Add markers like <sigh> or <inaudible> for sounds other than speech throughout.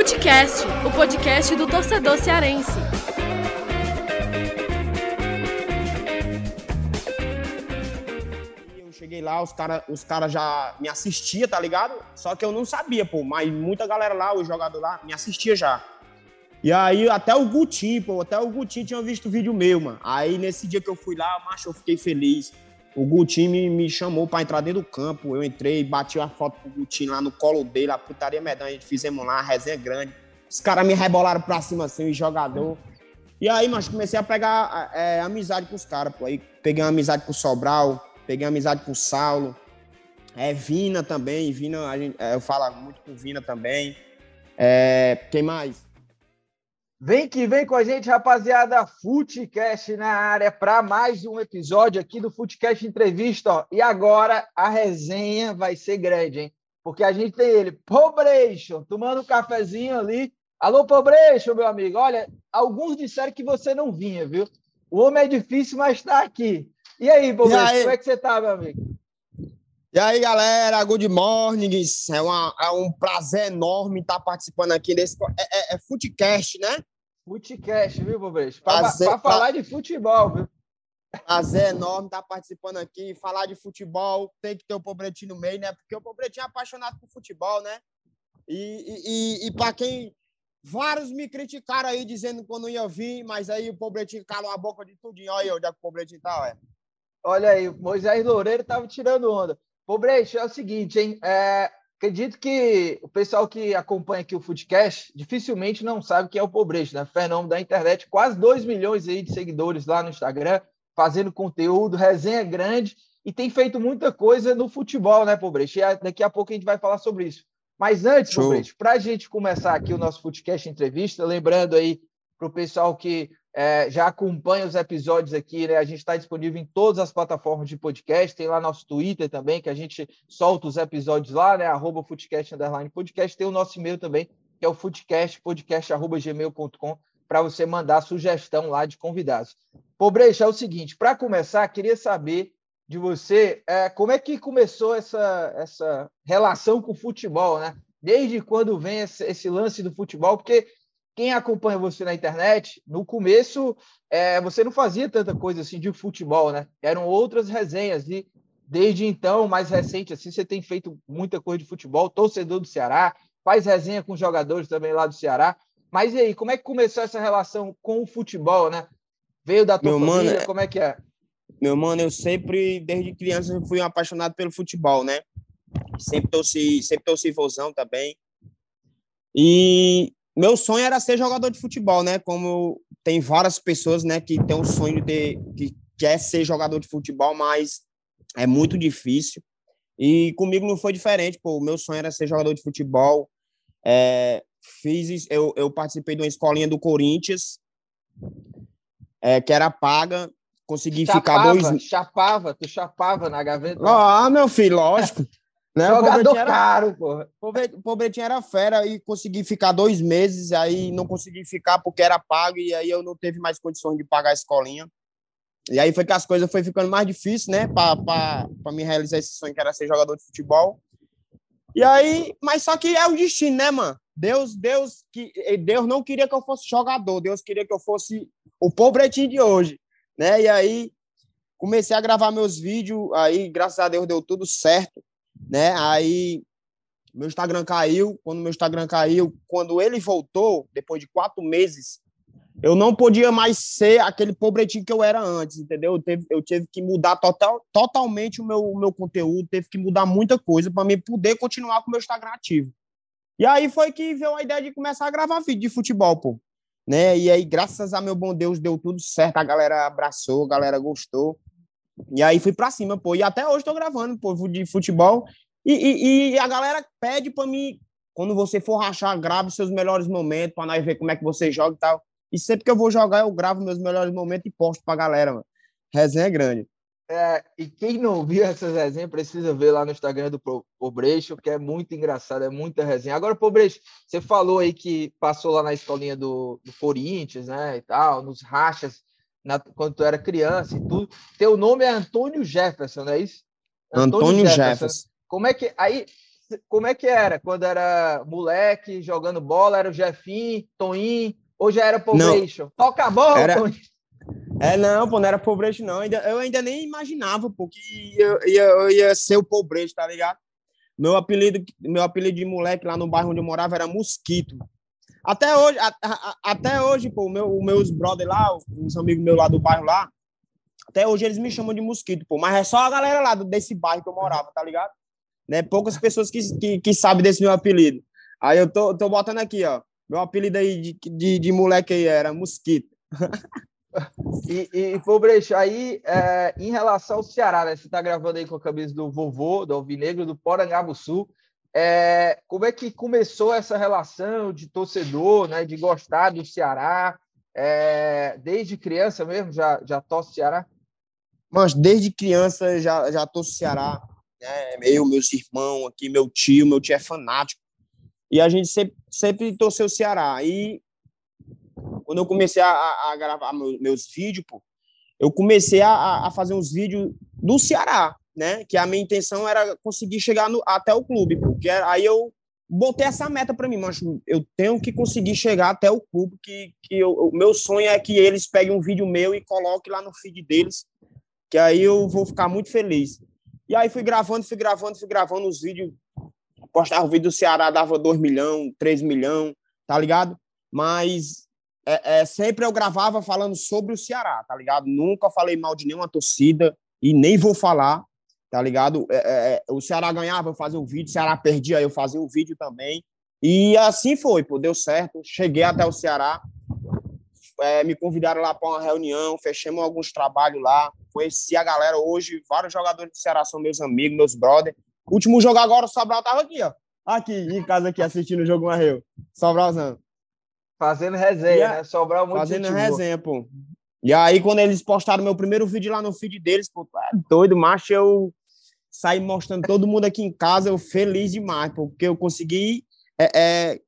Futecast, o podcast do torcedor cearense. Eu cheguei lá, os caras os cara já me assistiam, tá ligado? Só que eu não sabia, pô, mas muita galera lá, o jogador lá, me assistia já. E aí, até o Gutinho, pô, até o Gutinho tinha visto o vídeo meu, mano. Aí, nesse dia que eu fui lá, macho, eu fiquei feliz. O Gutinho me, chamou pra entrar dentro do campo. Eu entrei, bati uma foto com o Gutinho lá no colo dele, a putaria medonha, a gente fizemos lá, a resenha grande. Os caras me rebolaram pra cima assim, o jogador. E aí, mas comecei a pegar é, amizade com os caras, pô. Aí peguei uma amizade com o Sobral, peguei uma amizade com o Saulo. É, Vina também, Vina, gente, é, eu falo muito com Vina também. É, quem mais? Vem que vem com a gente, rapaziada. Futecast na área para mais um episódio aqui do Futecast Entrevista. Ó. E agora a resenha vai ser grande, hein? Porque a gente tem ele, Pobration, tomando um cafezinho ali. Alô, Pobration, meu amigo. Olha, alguns disseram que você não vinha, viu? O homem é difícil, mas está aqui. E aí, Pobration, como é que você tá, meu amigo? E aí, galera, good morning. É, uma, é um prazer enorme estar participando aqui desse. É, é, é Footcast, né? Footcast, viu, Bobrejo? Para falar de futebol, viu? Prazer enorme estar participando aqui. Falar de futebol tem que ter o Pobretinho no meio, né? Porque o Pobretinho é apaixonado por futebol, né? E, e, e para quem. Vários me criticaram aí dizendo que eu não ia vir, mas aí o Pobretinho calou a boca de tudinho. Olha aí onde é que o Pobretinho tá, ué. Olha aí, Moisés Loureiro tava tirando onda. Pô, Brecht, é o seguinte, hein? É, acredito que o pessoal que acompanha aqui o Footcast dificilmente não sabe quem é o Pobrecht, né? Fenômeno da internet, quase 2 milhões aí de seguidores lá no Instagram, fazendo conteúdo, resenha grande e tem feito muita coisa no futebol, né, Pobrecht? E daqui a pouco a gente vai falar sobre isso. Mas antes, Pobrecht, para a gente começar aqui o nosso Footcast entrevista, lembrando aí para o pessoal que é, já acompanha os episódios aqui, né? A gente está disponível em todas as plataformas de podcast, tem lá nosso Twitter também, que a gente solta os episódios lá, né? Arroba Footcast Underline Podcast, tem o nosso e-mail também, que é o footcast, podcast.gmail.com, para você mandar sugestão lá de convidados. Pô, Brecha, é o seguinte, para começar, queria saber de você é, como é que começou essa, essa relação com o futebol, né? Desde quando vem esse lance do futebol, porque quem acompanha você na internet, no começo é, você não fazia tanta coisa assim de futebol, né? Eram outras resenhas e desde então, mais recente assim, você tem feito muita coisa de futebol, torcedor do Ceará, faz resenha com jogadores também lá do Ceará. Mas e aí, como é que começou essa relação com o futebol, né? Veio da tua Meu família, mano, como é que é? Meu mano, eu sempre, desde criança, fui um apaixonado pelo futebol, né? Sempre torci, sempre torci vozão também. E meu sonho era ser jogador de futebol, né? Como tem várias pessoas, né, que tem o sonho de ter, que quer ser jogador de futebol, mas é muito difícil. E comigo não foi diferente, pô. O meu sonho era ser jogador de futebol. É, fiz, eu, eu participei de uma escolinha do Corinthians, é, que era paga. Consegui chapava, ficar dois. Chapava, tu chapava na gaveta. Ah, meu filho, lógico. Né? Jogador era, caro. O Pobretinho era fera e consegui ficar dois meses, aí não consegui ficar porque era pago e aí eu não teve mais condições de pagar a escolinha. E aí foi que as coisas foi ficando mais difíceis, né, para me realizar esse sonho que era ser jogador de futebol. E aí, mas só que é o destino, né, mano? Deus, Deus que Deus não queria que eu fosse jogador, Deus queria que eu fosse o pobretinho de hoje, né? E aí comecei a gravar meus vídeos, aí graças a Deus deu tudo certo né? Aí meu Instagram caiu. Quando meu Instagram caiu, quando ele voltou, depois de quatro meses, eu não podia mais ser aquele pobretinho que eu era antes, entendeu? Eu, teve, eu tive que mudar total, totalmente o meu, o meu conteúdo, teve que mudar muita coisa para mim poder continuar com o meu Instagram ativo. E aí foi que veio a ideia de começar a gravar vídeo de futebol, pô. Né? E aí, graças a meu bom Deus, deu tudo certo, a galera abraçou, a galera gostou. E aí fui pra cima, pô. E até hoje tô gravando, pô, de futebol. E, e, e a galera pede pra mim, quando você for rachar, grave seus melhores momentos, pra nós ver como é que você joga e tal. E sempre que eu vou jogar, eu gravo meus melhores momentos e posto pra galera, mano. Resenha é grande. É, e quem não viu essas resenhas precisa ver lá no Instagram do Pobreixo, que é muito engraçado, é muita resenha. Agora, Pobreixo, você falou aí que passou lá na escolinha do, do Corinthians, né, e tal, nos rachas na, quando tu era criança e tudo. Teu nome é Antônio Jefferson, não é isso? Antônio, Antônio Jefferson. Jefferson. Como é que. Aí, como é que era quando era moleque, jogando bola? Era o Jefinho, Toninho, ou já era Pobration? Toca a bola, era... É, não, pô, não era Pobration, não. Eu ainda nem imaginava, pô, que eu ia, eu ia ser o Pobration, tá ligado? Meu apelido, meu apelido de moleque lá no bairro onde eu morava era Mosquito. Até hoje, a, a, até hoje, pô, meu, os meus brother lá, os amigos meus lá do bairro lá, até hoje eles me chamam de mosquito, pô. Mas é só a galera lá desse bairro que eu morava, tá ligado? Né? Poucas pessoas que, que, que sabem desse meu apelido. Aí eu tô, tô botando aqui, ó. Meu apelido aí de, de, de moleque aí era mosquito. <laughs> e, e Pobrecho, aí é, em relação ao Ceará, né? Você tá gravando aí com a camisa do vovô, do Alvinegro, do Porangabuçu. É, como é que começou essa relação de torcedor, né, de gostar do Ceará? É, desde criança mesmo já, já torce Ceará? Mas desde criança já, já torço Ceará. Né? Eu, meus irmãos aqui, meu tio, meu tio é fanático. E a gente sempre, sempre torceu o Ceará. E quando eu comecei a, a gravar meus, vídeos, pô, eu comecei a, a fazer uns vídeos do Ceará né? Que a minha intenção era conseguir chegar no, até o clube, porque aí eu botei essa meta para mim, mas eu tenho que conseguir chegar até o clube, que, que eu, o meu sonho é que eles peguem um vídeo meu e coloquem lá no feed deles, que aí eu vou ficar muito feliz. E aí fui gravando, fui gravando, fui gravando os vídeos, postava o vídeo do Ceará, dava 2 milhões, 3 milhões, tá ligado? Mas é, é, sempre eu gravava falando sobre o Ceará, tá ligado? Nunca falei mal de nenhuma torcida e nem vou falar, tá ligado? É, é, é, o Ceará ganhava, eu fazia um vídeo, o Ceará perdia, eu fazia um vídeo também. E assim foi, pô, deu certo. Cheguei até o Ceará, é, me convidaram lá para uma reunião, fechamos alguns trabalhos lá, conheci a galera hoje, vários jogadores do Ceará são meus amigos, meus brothers. Último jogo agora, o Sobral tava aqui, ó. Aqui, em casa aqui, assistindo o jogo Marreu. Sobralzão. Fazendo resenha, né? Sobral muito Fazendo resenha, pô. E aí, quando eles postaram meu primeiro vídeo lá no feed deles, pô, é doido, macho, eu sair mostrando todo mundo aqui em casa, eu feliz demais, porque eu consegui é, é,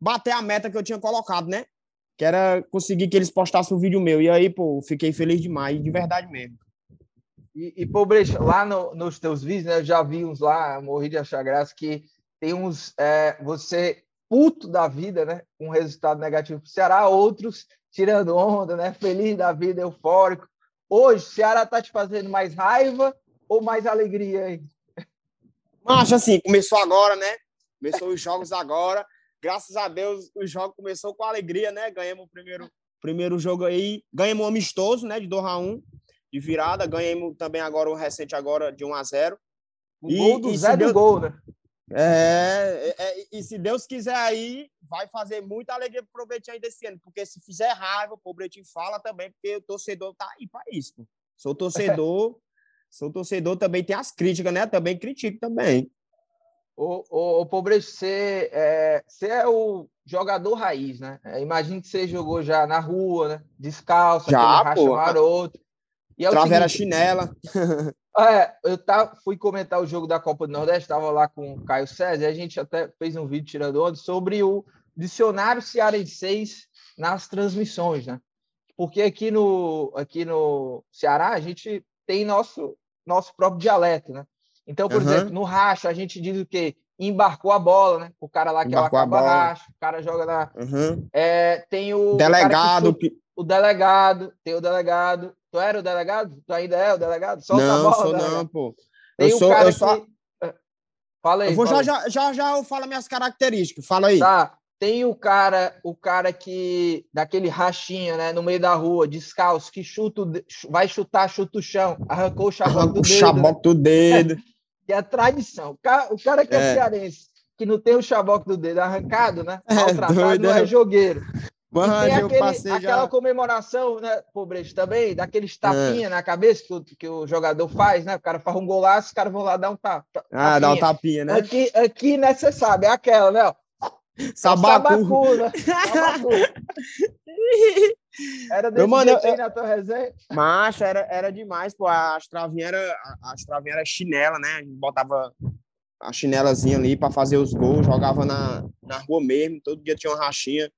bater a meta que eu tinha colocado, né? Que era conseguir que eles postassem o vídeo meu. E aí, pô, fiquei feliz demais, de verdade mesmo. E, e pô, Brecha, lá no, nos teus vídeos, né? Eu já vi uns lá, morri de achar graça, que tem uns. É, você puto da vida, né? Com um resultado negativo para o Ceará, outros tirando onda, né? Feliz da vida, eufórico. Hoje, o Ceará tá te fazendo mais raiva ou mais alegria aí? Mas assim, começou agora, né? Começou os jogos agora. Graças a Deus, o jogo começou com alegria, né? Ganhamos o primeiro, primeiro jogo aí. Ganhamos um amistoso, né? De 2 a 1 de virada. Ganhamos também agora o recente agora de 1 a 0 O e, gol do Zé Deus... do gol, né? É, é, é, e se Deus quiser aí, vai fazer muita alegria pro Bretinho aí desse ano, porque se fizer raiva, o Bretinho fala também, porque o torcedor tá aí para isso. Sou torcedor, <laughs> sou torcedor também tem as críticas, né? Também critico também. O, o, o Pobre, você é, você é o jogador raiz, né? É, imagino que você jogou já na rua, né? Descalço, já, pô. maroto. E é Travera seguinte, chinela. <laughs> É, eu tá, fui comentar o jogo da Copa do Nordeste, estava lá com o Caio César, e a gente até fez um vídeo tirando onda sobre o dicionário cearense nas transmissões, né? Porque aqui no, aqui no Ceará a gente tem nosso, nosso próprio dialeto, né? Então, por uhum. exemplo, no racha a gente diz o quê? Embarcou a bola, né? O cara lá que Embarcou ela acaba racha, o cara joga na. Uhum. É, tem o. Delegado. Que, o delegado, tem o delegado. Tu era o delegado? Tu ainda é o delegado? Solta não, a bola, sou delegado. não, pô. Tem eu sou, cara eu sou... que... É, fala aí. Eu vou já, já, já, já eu falo minhas características. Fala aí. Tá. Tem o cara, o cara que daquele rachinha, né, no meio da rua, descalço, que chuta, vai chutar, chuta o chão, arrancou o <laughs> chaboque do dedo. O chaboque né? do dedo. Que é tradição. O cara, o cara que é, é cearense, que não tem o chaboque do dedo arrancado, né? É maltratado, doido, não é, é jogueiro. Mano, tem aquele, aquela já... comemoração, né, Pobrecho, também, daqueles tapinha é. na cabeça que o, que o jogador faz, né? O cara faz um golaço, os caras vão lá dar um tapa. Ah, dá um tapinha, né? Aqui, aqui né, você sabe, é aquela, né? Sabacu. Sabacu, né? <laughs> Sabacu. <laughs> Era desse mano, eu, na tua resenha? Macho, era, era demais, pô. As travinhas eram as travinha era chinela, né? A gente botava a chinelazinha ali para fazer os gols, jogava na, na rua mesmo, todo dia tinha uma rachinha.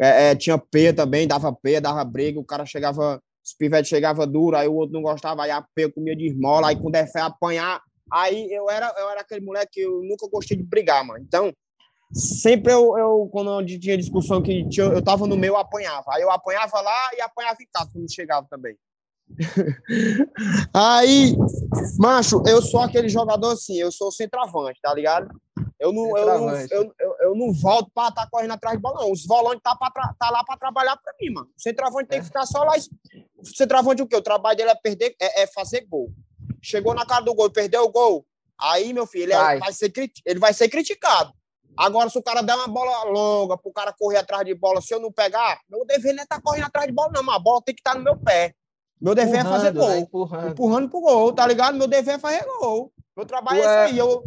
É, é, tinha peia também, dava peia, dava briga, o cara chegava, os pivetes chegavam duro, aí o outro não gostava, aí a peia comia de esmola, aí quando é fé apanhar, Aí eu era, eu era aquele moleque que eu nunca gostei de brigar, mano. Então, sempre eu, eu quando tinha discussão que tinha, eu tava no meio, eu apanhava. Aí eu apanhava lá e apanhava em casa quando chegava também. <laughs> Aí, macho, eu sou aquele jogador assim, eu sou centroavante, tá ligado? Eu não, eu não, eu, eu, eu, não volto para estar tá correndo atrás de bola, não. Os volantes tá, pra, tá lá para trabalhar para mim, mano. O centroavante é. tem que ficar só lá. O centroavante o quê? O trabalho dele é perder, é, é fazer gol. Chegou na cara do gol, perdeu o gol. Aí, meu filho, ele, é, vai. ser, ele vai ser criticado. Agora, se o cara der uma bola longa pro cara correr atrás de bola, se eu não pegar, meu dever não é estar tá correndo atrás de bola, não, mas a bola tem que estar tá no meu pé. Meu dever empurrando, é fazer gol. Né? Empurrando. empurrando pro gol, tá ligado? Meu dever é fazer gol. Meu trabalho tu é esse aí. Eu,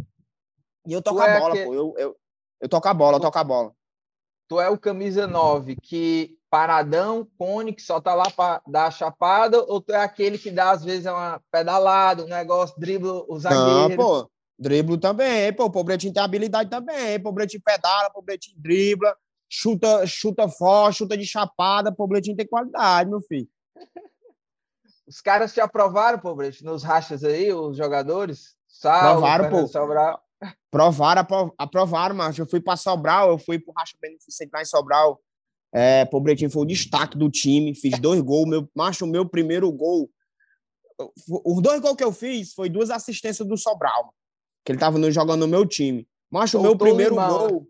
e eu toco a é bola, que... pô. Eu, eu, eu toco a bola, eu toco a bola. Tu é o camisa 9 que paradão, cone, que só tá lá para dar a chapada, ou tu é aquele que dá, às vezes, uma pedalada, um negócio, dribla o zagueiro? Não, pô. Driblo também, pô. O Pobretinho tem habilidade também. O Pobretinho pedala, o Pobretinho dribla, chuta, chuta forte, chuta de chapada. O Pobretinho tem qualidade, meu filho. <laughs> Os caras te aprovaram, Pobretinho, nos rachas aí, os jogadores? Salve, Provaram, pô. Sobral. Provaram, aprovaram, mas eu fui para Sobral, eu fui pro Racha Beneficente lá em Sobral. É, Pobretinho foi o destaque do time, fiz dois gols, meu, macho, o meu primeiro gol. Os dois gols que eu fiz foi duas assistências do Sobral, que ele tava jogando no meu time. Macho, o meu primeiro gol.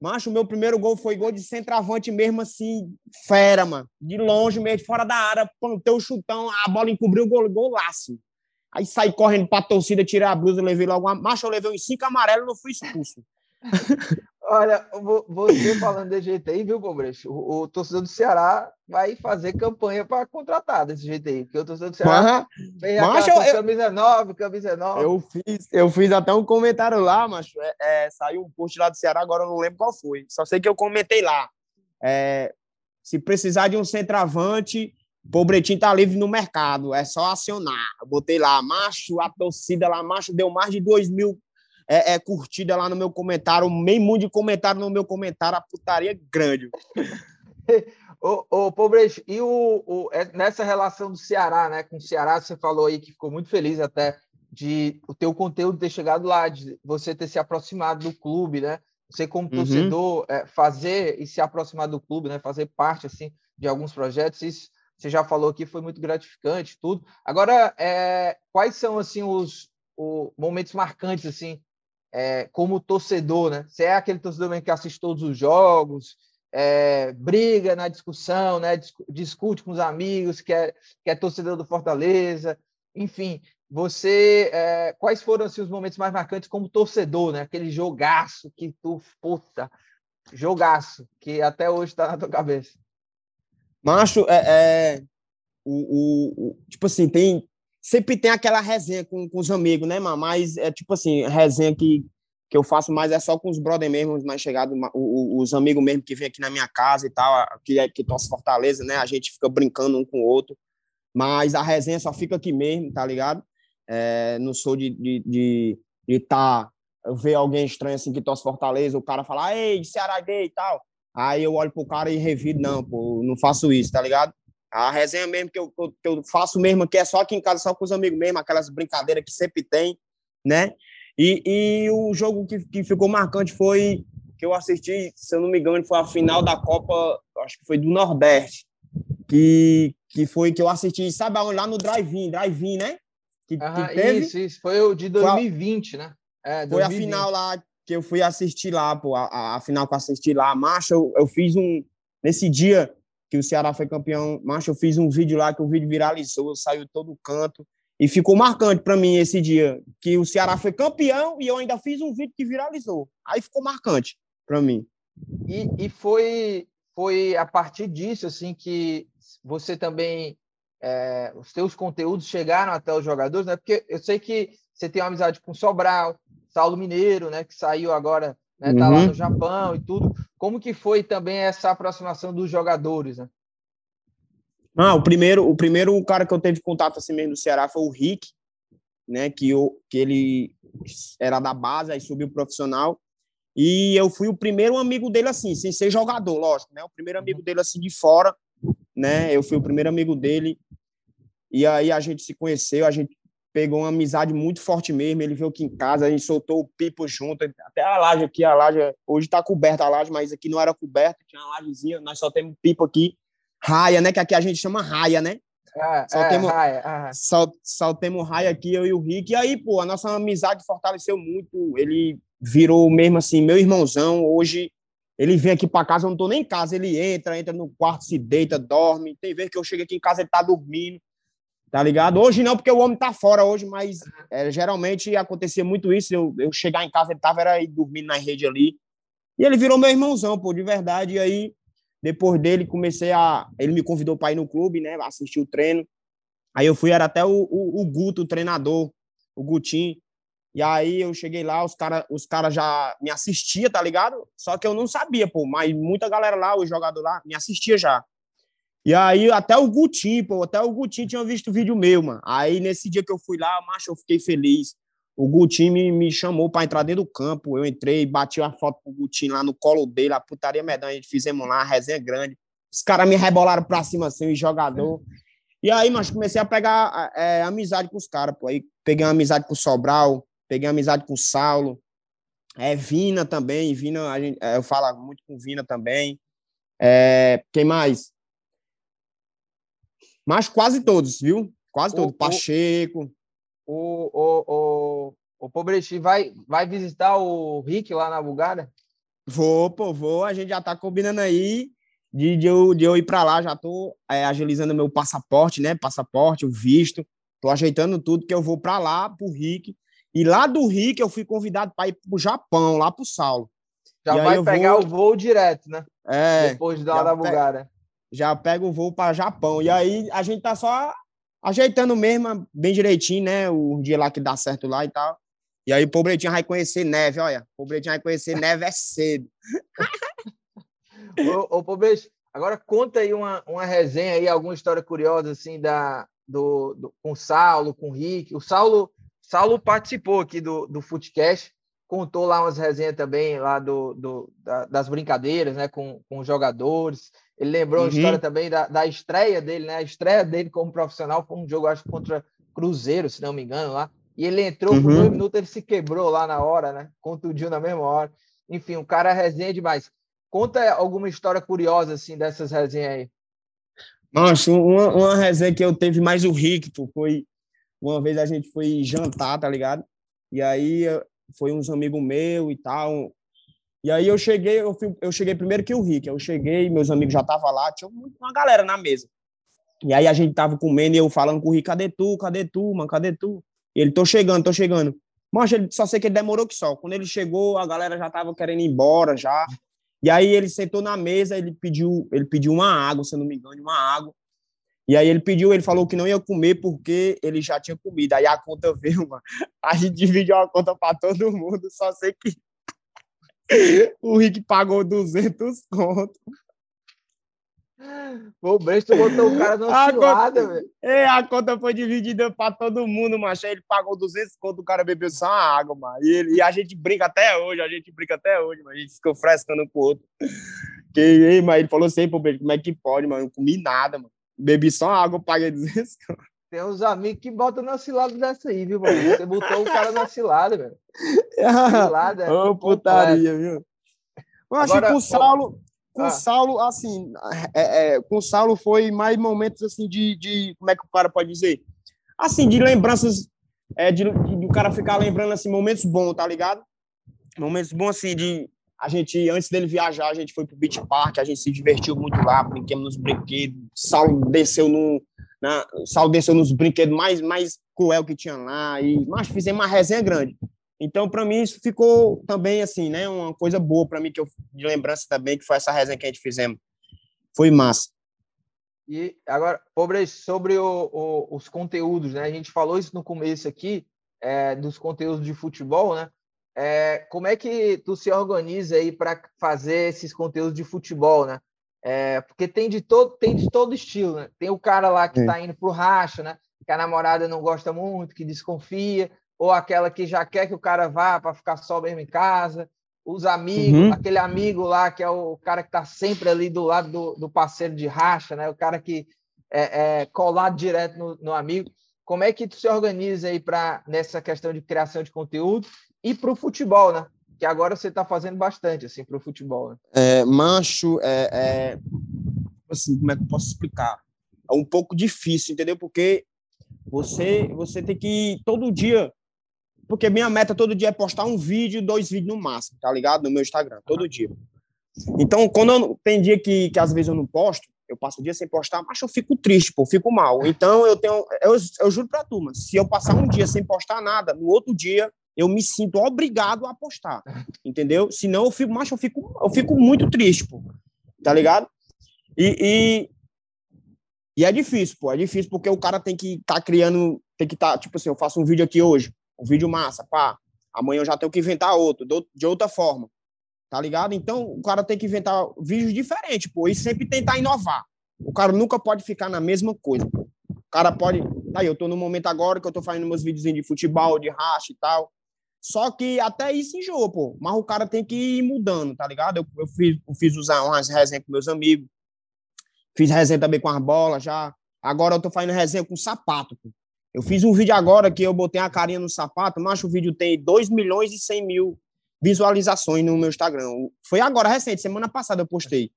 Macho, o meu primeiro gol foi gol de centroavante mesmo assim, fera, mano. De longe mesmo, fora da área, plantei o chutão, a bola encobriu o gol, golaço. Aí saí correndo pra torcida, tirei a blusa, levei logo uma. Macho, eu levei uns cinco amarelos não fui expulso. Olha, você falando desse jeito aí, viu, Pobrecho? O, o, torcedor do Ceará vai fazer campanha para contratar desse jeito aí, porque o torcedor do Ceará fez macho, eu, camisa 9, camisa 9. Eu fiz, eu fiz até um comentário lá, mas é, é, saiu um post lá do Ceará, agora eu não lembro qual foi. Só sei que eu comentei lá. É, se precisar de um centroavante, Pobretinho tá livre no mercado, é só acionar. Eu botei lá, macho, a torcida lá, macho, deu mais de 2 mil é, é, curtida lá no meu comentário, meio mundo de comentário no meu comentário, a putaria grande. <laughs> ô, ô Pobrecho, e o, o, é, nessa relação do Ceará, né? Com o Ceará, você falou aí que ficou muito feliz até de o teu conteúdo ter chegado lá, de você ter se aproximado do clube, né? Você como uhum. torcedor é, fazer e se aproximar do clube, né? Fazer parte assim de alguns projetos, isso você já falou aqui, foi muito gratificante, tudo. Agora, é, quais são assim os, os, momentos marcantes assim, é, como torcedor, né? Você é aquele torcedor que assiste todos os jogos, é, briga na discussão, né? discute com os amigos, que é, que é torcedor do Fortaleza, enfim. Você, é, quais foram assim, os momentos mais marcantes como torcedor, né? Aquele jogaço que tu, puta, jogaço, que até hoje está na tua cabeça. Macho, é, é o, o, o, tipo assim, tem sempre tem aquela resenha com, com os amigos, né, mano? Mas é tipo assim, resenha que, que eu faço mais é só com os brother mesmo, os mais chegados, os amigos mesmo que vêm aqui na minha casa e tal, que, é, que torce Fortaleza, né? A gente fica brincando um com o outro. Mas a resenha só fica aqui mesmo, tá ligado? É, não sou de de, de, de tá, ver alguém estranho assim que torce Fortaleza, o cara falar, ei, Ceará gay e tal. Aí eu olho pro cara e revido, não, pô, não faço isso, tá ligado? A resenha mesmo que eu, que eu faço mesmo, que é só aqui em casa, só com os amigos mesmo, aquelas brincadeiras que sempre tem, né? E, e o jogo que, que ficou marcante foi que eu assisti, se eu não me engano, foi a final da Copa, acho que foi do Nordeste, que, que foi que eu assisti, sabe aonde? Lá no Drive-In, Drive-In, né? Que, ah, que teve, isso, isso, foi o de 2020, foi a, né? É, 2020. Foi a final lá que eu fui assistir lá, pô, a, a final que eu assisti lá, marcha, eu, eu fiz um, nesse dia que o Ceará foi campeão, marcha, eu fiz um vídeo lá que o vídeo viralizou, saiu todo canto, e ficou marcante para mim esse dia, que o Ceará foi campeão e eu ainda fiz um vídeo que viralizou. Aí ficou marcante para mim. E, e foi, foi a partir disso, assim, que você também, é, os teus conteúdos chegaram até os jogadores, né? Porque eu sei que você tem uma amizade com Sobral, Saulo Mineiro, né, que saiu agora, né, tá uhum. lá no Japão e tudo. Como que foi também essa aproximação dos jogadores, né? Ah, o primeiro, o primeiro cara que eu teve contato assim mesmo do Ceará foi o Rick, né, que, eu, que ele era da base, aí subiu profissional. E eu fui o primeiro amigo dele assim, sem ser jogador, lógico, né? O primeiro amigo dele assim de fora, né? Eu fui o primeiro amigo dele. E aí a gente se conheceu, a gente pegou uma amizade muito forte mesmo. Ele veio aqui em casa, a gente soltou o pipo junto. Até a laje aqui, a laje, hoje está coberta a laje, mas aqui não era coberta, tinha uma lajezinha. Nós só temos pipo aqui, raia, né? Que aqui a gente chama raia, né? É, só, é, temos, raia, é. Só, só temos raia aqui, eu e o Rick. E aí, pô, a nossa amizade fortaleceu muito. Ele virou mesmo assim, meu irmãozão. Hoje ele vem aqui para casa, eu não tô nem em casa, ele entra, entra no quarto, se deita, dorme. Tem vezes que eu chego aqui em casa, ele tá dormindo, tá ligado? Hoje não, porque o homem tá fora hoje, mas é, geralmente acontecia muito isso. Eu, eu chegar em casa, ele tava era aí dormindo na rede ali. E ele virou meu irmãozão, pô, de verdade. E aí, depois dele, comecei a. Ele me convidou para ir no clube, né? Assistir o treino. Aí eu fui, era até o, o, o Guto, o treinador, o Gutinho. E aí eu cheguei lá, os caras os cara já me assistiam, tá ligado? Só que eu não sabia, pô, mas muita galera lá, os jogadores lá, me assistia já. E aí até o Gutinho, pô, até o Gutinho tinha visto o vídeo meu, mano. Aí nesse dia que eu fui lá, macho, eu fiquei feliz. O Gutinho me, me chamou para entrar dentro do campo. Eu entrei, bati uma foto com o Gutinho lá no colo dele, a putaria medonha, a gente fizemos lá, a resenha grande. Os caras me rebolaram pra cima assim, o jogador. E aí, mas comecei a pegar é, amizade com os caras, pô. Aí peguei uma amizade com o Sobral, peguei amizade com o Saulo, é, Vina também, Vina, a gente, é, eu falo muito com Vina também. É, quem mais? Mas quase todos, viu? Quase todos. Pacheco. O, o, o, o Pobreti vai, vai visitar o Rick lá na Bulgária? Vou, pô, vou. A gente já tá combinando aí de, de, eu, de eu ir para lá. Já tô é, agilizando meu passaporte, né? Passaporte, o visto. Tô ajeitando tudo que eu vou para lá, pro Rick. E lá do Rick eu fui convidado para ir para o Japão, lá para o Saulo. Já e vai pegar vou... o voo direto, né? É. Depois da, da Bulgária. Já pego o voo para Japão. E aí a gente tá só ajeitando mesmo, bem direitinho, né? O dia lá que dá certo lá e tal. E aí o pobretinho vai conhecer neve, olha. O pobretinho vai conhecer neve é cedo. <laughs> ô, ô Pobretinho, agora conta aí uma, uma resenha aí, alguma história curiosa, assim, da, do, do, com o Saulo, com o Rick. O Saulo Saulo participou aqui do, do Footcast, contou lá umas resenhas também lá do, do da, das brincadeiras, né, com, com os jogadores. Ele lembrou uhum. a história também da, da estreia dele, né? A estreia dele como profissional foi um jogo, acho, contra Cruzeiro, se não me engano, lá. E ele entrou uhum. por dois minutos, ele se quebrou lá na hora, né? Contundiu na mesma hora. Enfim, o cara é resenha demais. Conta alguma história curiosa, assim, dessas resenhas aí. Nossa, uma, uma resenha que eu teve mais o Rick, foi uma vez a gente foi jantar, tá ligado? E aí foi uns amigos meus e tal. E aí eu cheguei, eu, fui, eu cheguei primeiro que o Rick. Eu cheguei, meus amigos já estavam lá, tinha uma galera na mesa. E aí a gente tava comendo e eu falando com o Rick, cadê tu? Cadê tu, mano? Cadê tu? E ele, tô chegando, tô chegando. Mas ele só sei que ele demorou que só. Quando ele chegou, a galera já tava querendo ir embora já. E aí ele sentou na mesa, ele pediu, ele pediu uma água, se eu não me engano, uma água. E aí ele pediu, ele falou que não ia comer porque ele já tinha comido. Aí a conta veio, mano. A gente <laughs> dividiu a conta para todo mundo, só sei que o Rick pagou 200 conto. O Bresto botou o cara na cilada, velho. É, a conta foi dividida para todo mundo, macho. Aí ele pagou 200 conto, o cara bebeu só uma água, mano. E, ele, e a gente brinca até hoje, a gente brinca até hoje, mano. A gente ficou frescando com o outro. Que, mas ele falou assim, pô, como é que pode, mano? Eu não comi nada, mano. Bebi só água, paguei 200 Tem uns amigos que botam na cilada dessa aí, viu, mano? Você botou o cara na cilada, velho. Cilada. <laughs> Ô, oh, putaria, viu? Eu acho que com o Saulo, com ah. Saulo, assim, é, é, com o Saulo foi mais momentos, assim, de, de, como é que o cara pode dizer? Assim, de lembranças, é, de, de, o cara ficar lembrando, assim, momentos bons, tá ligado? Momentos bons, assim, de, a gente, antes dele viajar, a gente foi pro Beach Park, a gente se divertiu muito lá, brinquemos nos brinquedos. Saulo desceu no, na, desceu nos brinquedos mais, mais cruel que tinha lá, e, mas fizemos uma resenha grande. Então, para mim, isso ficou também, assim, né, uma coisa boa para mim, que eu, de lembrança também, que foi essa resenha que a gente fizemos. Foi massa. E agora, pobre, sobre o, o, os conteúdos, né? A gente falou isso no começo aqui, é, dos conteúdos de futebol, né? É, como é que tu se organiza aí para fazer esses conteúdos de futebol, né? É, porque tem de todo tem de todo estilo, né? Tem o cara lá que está indo pro racha, né? Que a namorada não gosta muito, que desconfia, ou aquela que já quer que o cara vá para ficar só mesmo em casa. Os amigos, uhum. aquele amigo lá que é o cara que está sempre ali do lado do, do, parceiro de racha, né? O cara que é, é colado direto no, no amigo. como é que tu se organiza aí para nessa questão de criação de conteúdo e para o futebol, né? Que agora você está fazendo bastante assim para o futebol. Né? É, macho, é, é, assim, como é que eu posso explicar? É um pouco difícil, entendeu? Porque você, você tem que todo dia, porque minha meta todo dia é postar um vídeo, dois vídeos no máximo, tá ligado? No meu Instagram, todo dia. Então, quando eu, tem dia que, que às vezes eu não posto, eu passo o dia sem postar, mas eu fico triste, pô, fico mal. Então, eu tenho, eu, eu juro pra turma, se eu passar um dia sem postar nada, no outro dia eu me sinto obrigado a postar, entendeu? Senão eu fico, mas eu fico, eu fico muito triste, pô, tá ligado? E, e, e, é difícil, pô, é difícil porque o cara tem que estar tá criando, tem que estar, tá, tipo assim, eu faço um vídeo aqui hoje, um vídeo massa, pá, amanhã eu já tenho que inventar outro, de outra forma tá ligado? Então, o cara tem que inventar vídeos diferentes, pô, e sempre tentar inovar. O cara nunca pode ficar na mesma coisa. O cara pode. Tá aí, eu tô no momento agora que eu tô fazendo meus vídeos de futebol, de racha e tal. Só que até isso enjoa, pô. Mas o cara tem que ir mudando, tá ligado? Eu, eu, fiz, eu fiz usar umas resenhas com meus amigos. Fiz resenha também com as bolas já. Agora eu tô fazendo resenha com sapato, pô. Eu fiz um vídeo agora que eu botei a carinha no sapato, mas o vídeo tem 2 milhões e 100 mil visualizações no meu Instagram. Foi agora, recente, semana passada eu postei.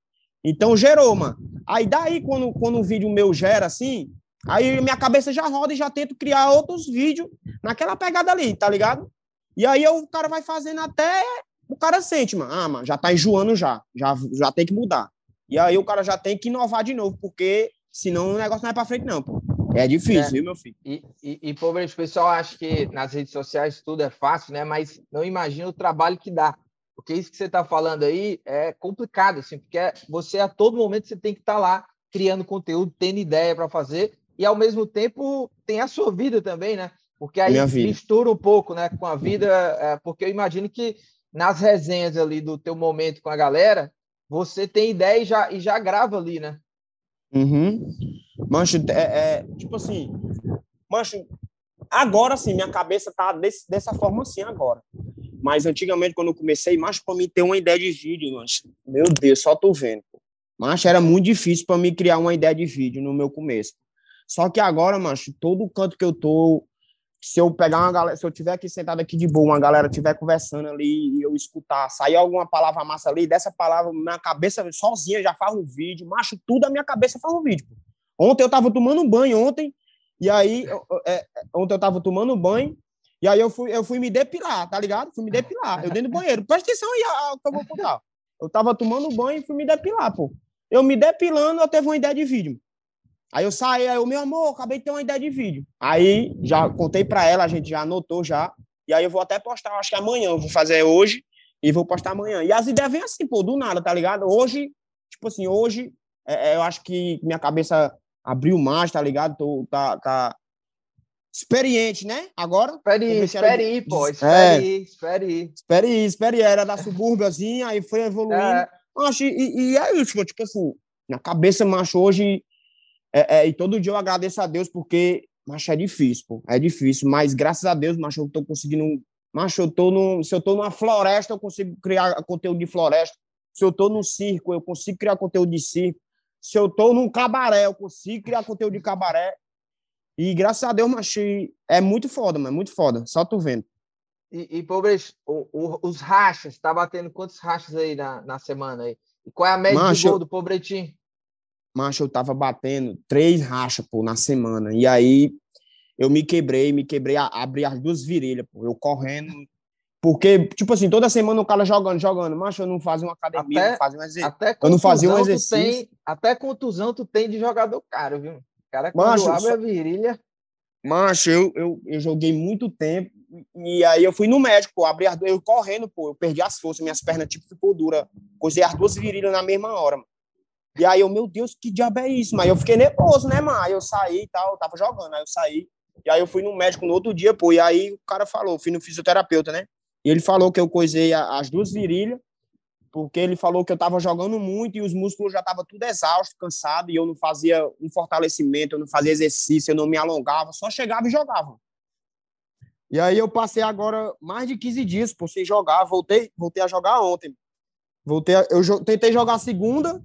Então gerou, mano. Aí daí, quando, quando o vídeo meu gera assim, aí minha cabeça já roda e já tento criar outros vídeos naquela pegada ali, tá ligado? E aí o cara vai fazendo até o cara sente, mano. Ah, mano, já tá enjoando já. Já, já tem que mudar. E aí o cara já tem que inovar de novo, porque senão o negócio não é pra frente, não, pô. É difícil, é. viu, meu filho? E, e, e pobre, o pessoal acha que nas redes sociais tudo é fácil, né? Mas não imagina o trabalho que dá. Porque isso que você está falando aí é complicado, assim, porque você a todo momento você tem que estar tá lá criando conteúdo, tendo ideia para fazer, e ao mesmo tempo tem a sua vida também, né? Porque aí mistura um pouco, né, com a vida, é, porque eu imagino que nas resenhas ali do teu momento com a galera, você tem ideia e já, e já grava ali, né? Uhum. Mancho, é, é, tipo assim, mancho, agora sim, minha cabeça tá desse, dessa forma assim agora. Mas antigamente, quando eu comecei, macho, para mim ter uma ideia de vídeo, mancho, meu Deus, só tô vendo. Macho, era muito difícil para mim criar uma ideia de vídeo no meu começo. Só que agora, mancho, todo canto que eu tô, se eu pegar uma galera, se eu tiver aqui sentado aqui de boa, uma galera tiver conversando ali e eu escutar, sair alguma palavra massa ali, dessa palavra, minha cabeça sozinha já faz um vídeo, macho, tudo a minha cabeça faz um vídeo. Ontem eu tava tomando um banho, ontem, e aí, é, ontem eu tava tomando um banho, e aí eu fui, eu fui me depilar, tá ligado? Fui me depilar, eu dentro do banheiro. Presta atenção aí ao que eu vou contar. Eu tava tomando banho e fui me depilar, pô. Eu me depilando, eu teve uma ideia de vídeo. Aí eu saí, aí eu, meu amor, acabei de ter uma ideia de vídeo. Aí já contei para ela, a gente já anotou já. E aí eu vou até postar, acho que amanhã, eu vou fazer hoje e vou postar amanhã. E as ideias vêm assim, pô, do nada, tá ligado? Hoje, tipo assim, hoje é, é eu acho que minha cabeça abriu mais, tá ligado? Tô, tá, tá experiente, né? Agora. Espere aí, espere aí, pô. Espere é, aí, espere aí. Espere aí, espere aí. Era da subúrbiazinha, aí foi evoluindo. É. Acho, e, e é isso, pô, tipo assim, minha cabeça, macho, hoje é, é, e todo dia eu agradeço a Deus porque, macho, é difícil, pô. É difícil, mas graças a Deus, macho, eu tô conseguindo. Macho, eu tô no, se eu tô numa floresta, eu consigo criar conteúdo de floresta. Se eu tô no circo, eu consigo criar conteúdo de circo. Se eu tô num cabaré, eu consigo criar conteúdo de cabaré. E graças a Deus, macho, é muito foda, mano, muito foda. Só tu vendo. E, e pobres, o, o, os rachas, tá batendo quantos rachas aí na, na semana aí? E qual é a média macho, do gol do pobretinho? Macho, eu tava batendo três rachas, pô, na semana. E aí eu me quebrei, me quebrei, abri as duas virilhas, pô, eu correndo. Porque, tipo assim, toda semana o cara jogando, jogando. Macho, eu não fazia uma academia, até, não fazia um exercício. Eu não fazia um exercício. Tem, até contusão tu tem de jogador caro, viu? O cara quando macho, abre a virilha... Macho, eu, eu, eu joguei muito tempo e aí eu fui no médico, pô, abri as duas, eu correndo, pô, eu perdi as forças, minhas pernas tipo ficou dura. Cozei as duas virilhas na mesma hora, mano. E aí eu, meu Deus, que diabo é isso? Mas eu fiquei nervoso, né, mano? Aí eu saí e tal, eu tava jogando, aí eu saí. E aí eu fui no médico no outro dia, pô, e aí o cara falou, fui no fisioterapeuta, né? E ele falou que eu coisei as duas virilhas, porque ele falou que eu tava jogando muito e os músculos já tava tudo exausto, cansado, e eu não fazia um fortalecimento, eu não fazia exercício, eu não me alongava, só chegava e jogava. E aí eu passei agora mais de 15 dias por sem jogar, voltei, voltei a jogar ontem. Voltei, a, eu tentei jogar segunda,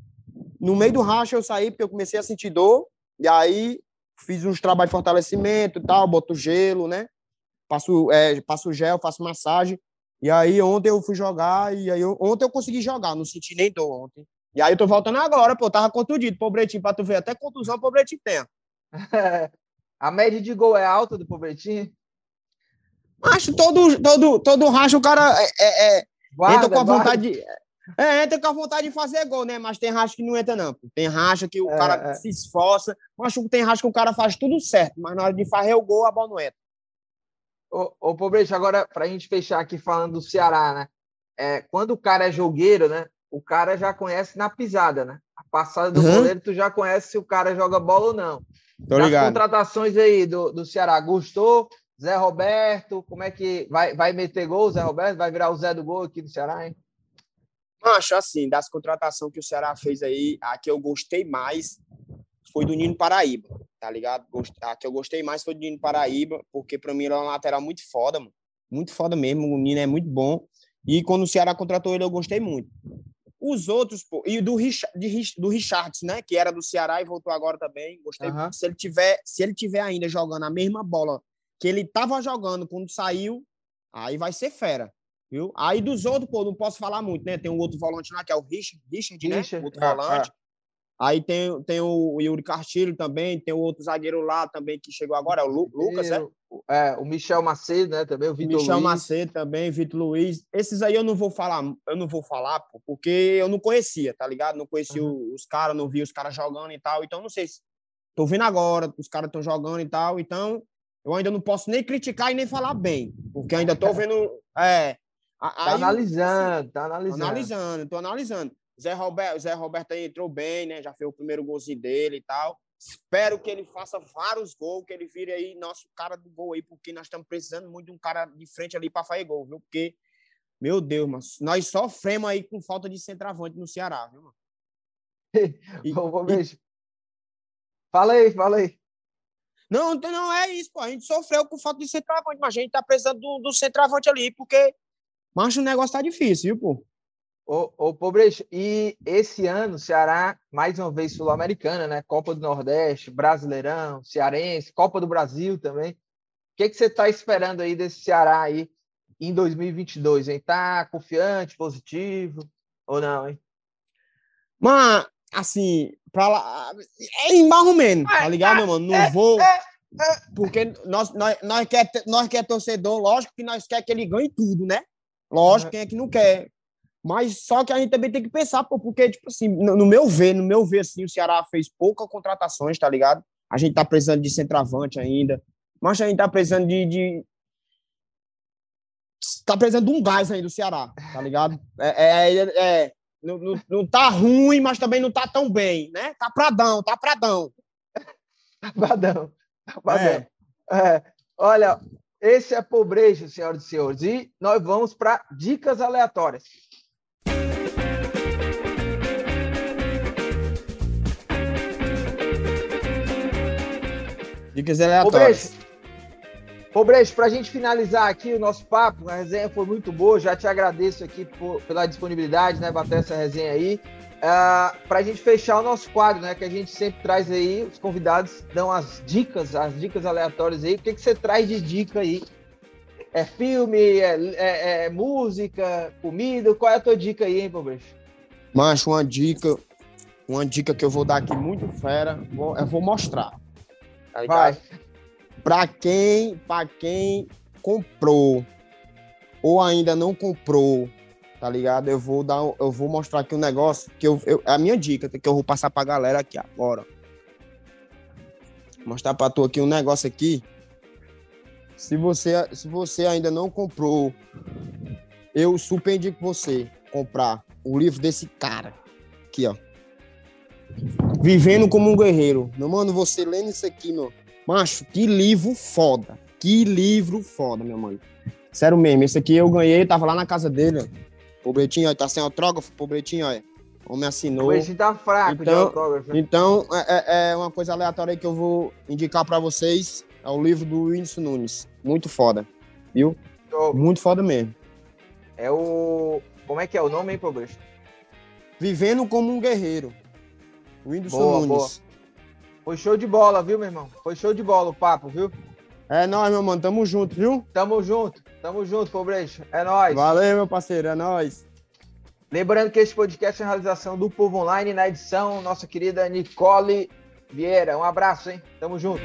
no meio do racha eu saí porque eu comecei a sentir dor, e aí fiz uns trabalhos de fortalecimento e tal, boto gelo, né? Passo, é, passo gel, faço massagem. E aí ontem eu fui jogar, e aí eu, ontem eu consegui jogar, não senti nem dor ontem. E aí eu tô voltando agora, pô, tava contundido, pobretinho, pra tu ver, até contusão pobretinho tem. <laughs> a média de gol é alta do pobretinho? Acho todo, todo, todo racha o cara é, é, é guarda, entra com a vontade de, é, entra com a vontade de fazer gol, né? Mas tem racha que não entra, não. Tem racha que o é, cara é. se esforça. Que tem racha que o cara faz tudo certo, mas na hora de fazer o gol, a bola não entra. Ô, ô Pobrecho, agora, para a gente fechar aqui falando do Ceará, né? É, quando o cara é jogueiro, né? O cara já conhece na pisada, né? A passada do uhum. goleiro, tu já conhece se o cara joga bola ou não. Tô ligado. As contratações aí do, do Ceará, gostou? Zé Roberto, como é que vai, vai meter gol, Zé Roberto? Vai virar o Zé do gol aqui do Ceará, hein? Acho assim, das contratações que o Ceará fez aí, a que eu gostei mais foi do Nino Paraíba, tá ligado? A que eu gostei mais foi do Nino Paraíba, porque para mim ele é uma lateral muito foda, mano. Muito foda mesmo, o Nino é muito bom. E quando o Ceará contratou ele, eu gostei muito. Os outros, pô, e do, Richard, do Richards, né, que era do Ceará e voltou agora também, gostei uhum. muito. Se ele tiver, se ele tiver ainda jogando a mesma bola que ele tava jogando quando saiu, aí vai ser fera. Viu? Aí dos outros, pô, não posso falar muito, né? Tem um outro volante lá, que é o Richard, Richard, né? Richard. Outro é, volante. É. Aí tem, tem o Yuri Castilho também, tem o outro zagueiro lá também que chegou agora, é o Lu, Lucas, é? é? O Michel Macedo, né? Também, o Vitor Michel Luiz. Macedo também, Vitor Luiz. Esses aí eu não vou falar, eu não vou falar, pô, porque eu não conhecia, tá ligado? Não conhecia uhum. os caras, não vi os caras jogando e tal. Então, não sei se. Tô vendo agora, os caras estão jogando e tal. Então, eu ainda não posso nem criticar e nem falar bem, porque ainda tô vendo. É, Tá analisando, tá analisando. Analisando, tô analisando. Zé Roberto, Zé Roberto aí entrou bem, né? Já fez o primeiro golzinho dele e tal. Espero que ele faça vários gols, que ele vire aí nosso cara do gol aí, porque nós estamos precisando muito de um cara de frente ali para fazer gol, viu? Porque, meu Deus, mano, nós sofremos aí com falta de centroavante no Ceará, viu, mano? <laughs> E, vou, e... Fala aí, fala aí. Não, não é isso, pô. A gente sofreu com falta de centroavante, mas a gente tá precisando do, do centroavante ali, porque mas o negócio tá difícil, viu, pô? Ô, ô Pobrecho, e esse ano Ceará, mais uma vez sul-americana, né? Copa do Nordeste, Brasileirão, Cearense, Copa do Brasil também. O que, que você está esperando aí desse Ceará aí em 2022, hein? Tá confiante, positivo ou não, hein? Mas, assim, pra lá, é em barro menos, tá ligado, meu mano? Não é, vou... É, é. Porque nós, nós, nós, quer, nós quer torcedor, lógico que nós quer que ele ganhe tudo, né? Lógico, quem é que não quer? Mas só que a gente também tem que pensar, pô, porque, tipo assim, no, no meu ver, no meu ver, assim, o Ceará fez poucas contratações, tá ligado? A gente tá precisando de centroavante ainda. Mas a gente tá precisando de, de tá precisando de um gás aí do Ceará, tá ligado? <laughs> É, é, é, é não, não, não, tá ruim, mas também não tá tão bem, né? Tá pradão, tá pradão. tá pradão, tá pradão. É. é. olha, esse é Pobrejo, senhoras e senhores. E nós vamos para dicas aleatórias. Dicas aleatórias. Pobrejo, para a gente finalizar aqui o nosso papo, a resenha foi muito boa. Já te agradeço aqui por, pela disponibilidade, né? Bater essa resenha aí. Uh, ah, para a gente fechar o nosso quadro, né? Que a gente sempre traz aí, os convidados dão as dicas, as dicas aleatórias aí. O que, que você traz de dica aí? É filme, é, é, é música, comida? Qual é a tua dica aí, hein, Pobrecho? Macho, uma dica, uma dica que eu vou dar aqui muito fera, vou, eu vou mostrar. Tá Vai. Para quem, para quem comprou ou ainda não comprou tá ligado? Eu vou dar, eu vou mostrar aqui um negócio que eu, eu a minha dica que eu vou passar pra galera aqui agora. Vou mostrar pra tu aqui um negócio aqui. Se você, se você ainda não comprou, eu super indico você comprar o livro desse cara aqui, ó. Vivendo como um guerreiro. Meu mano, você lendo isso aqui, meu. Macho, que livro foda. Que livro foda, meu mano. Sério mesmo, esse aqui eu ganhei, tava lá na casa dele. Pobretinho, ó, tá sem autógrafo, pobretinho, ó. O homem assinou. O tá fraco então, de autógrafo. Né? Então, é, é, é, uma coisa aleatória aí que eu vou indicar para vocês. É o livro do Whindersson Nunes. Muito foda. Viu? Muito foda mesmo. É o. Como é que é o nome, hein, Pobretinho? Vivendo como um guerreiro. Whindersson boa, Nunes. Boa. Foi show de bola, viu, meu irmão? Foi show de bola o papo, viu? É nóis, meu mano. Tamo junto, viu? Tamo junto. Tamo junto, Pobreixo. É nóis. Valeu, meu parceiro. É nóis. Lembrando que esse podcast é a realização do Povo Online, na edição, nossa querida Nicole Vieira. Um abraço, hein? Tamo junto.